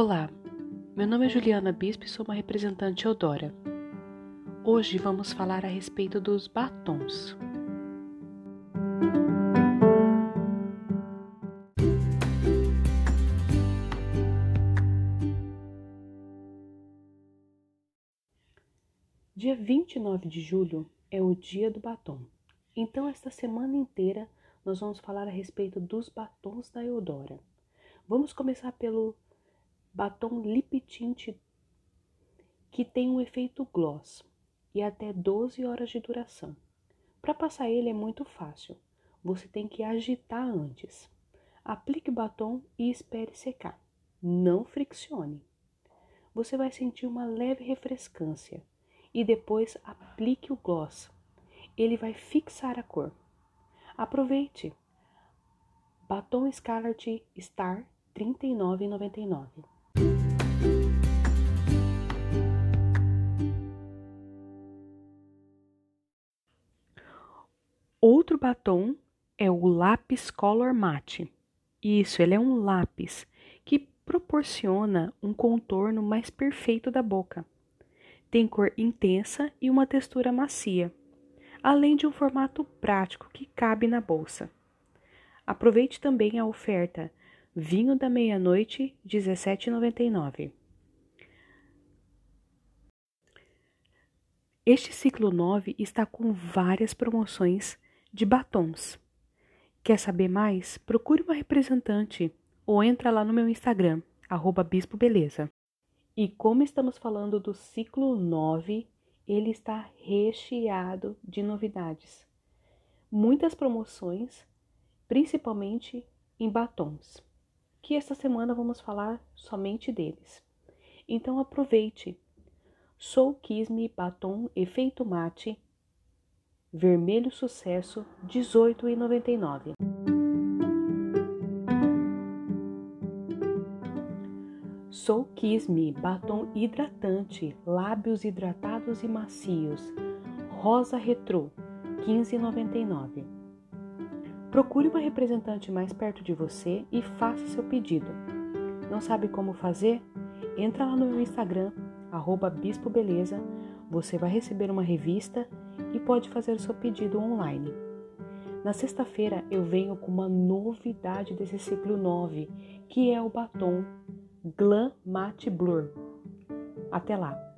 Olá, meu nome é Juliana Bispo e sou uma representante Eudora. Hoje vamos falar a respeito dos batons. Dia 29 de julho é o dia do batom. Então, esta semana inteira, nós vamos falar a respeito dos batons da Eudora. Vamos começar pelo batom lip tint que tem um efeito gloss e até 12 horas de duração. Para passar ele é muito fácil. Você tem que agitar antes. Aplique o batom e espere secar. Não friccione. Você vai sentir uma leve refrescância e depois aplique o gloss. Ele vai fixar a cor. Aproveite. Batom Scarlet Star R$ 39,99. Outro batom é o lápis Color Matte. Isso, ele é um lápis que proporciona um contorno mais perfeito da boca. Tem cor intensa e uma textura macia, além de um formato prático que cabe na bolsa. Aproveite também a oferta Vinho da Meia-Noite, R$ 17,99. Este ciclo 9 está com várias promoções de batons. Quer saber mais? Procure uma representante ou entra lá no meu Instagram, arroba Bispo Beleza. E como estamos falando do ciclo 9, ele está recheado de novidades. Muitas promoções, principalmente em batons, que esta semana vamos falar somente deles. Então aproveite. Soul Kiss Me Batom Efeito Mate Vermelho Sucesso, R$ 18,99. Soul Kiss Me Batom Hidratante, Lábios Hidratados e Macios, Rosa Retrô, R$ 15,99. Procure uma representante mais perto de você e faça seu pedido. Não sabe como fazer? Entra lá no meu Instagram, arroba Bispo Beleza, você vai receber uma revista e pode fazer seu pedido online. Na sexta-feira eu venho com uma novidade desse ciclo 9, que é o batom Glam Matte Blur. Até lá!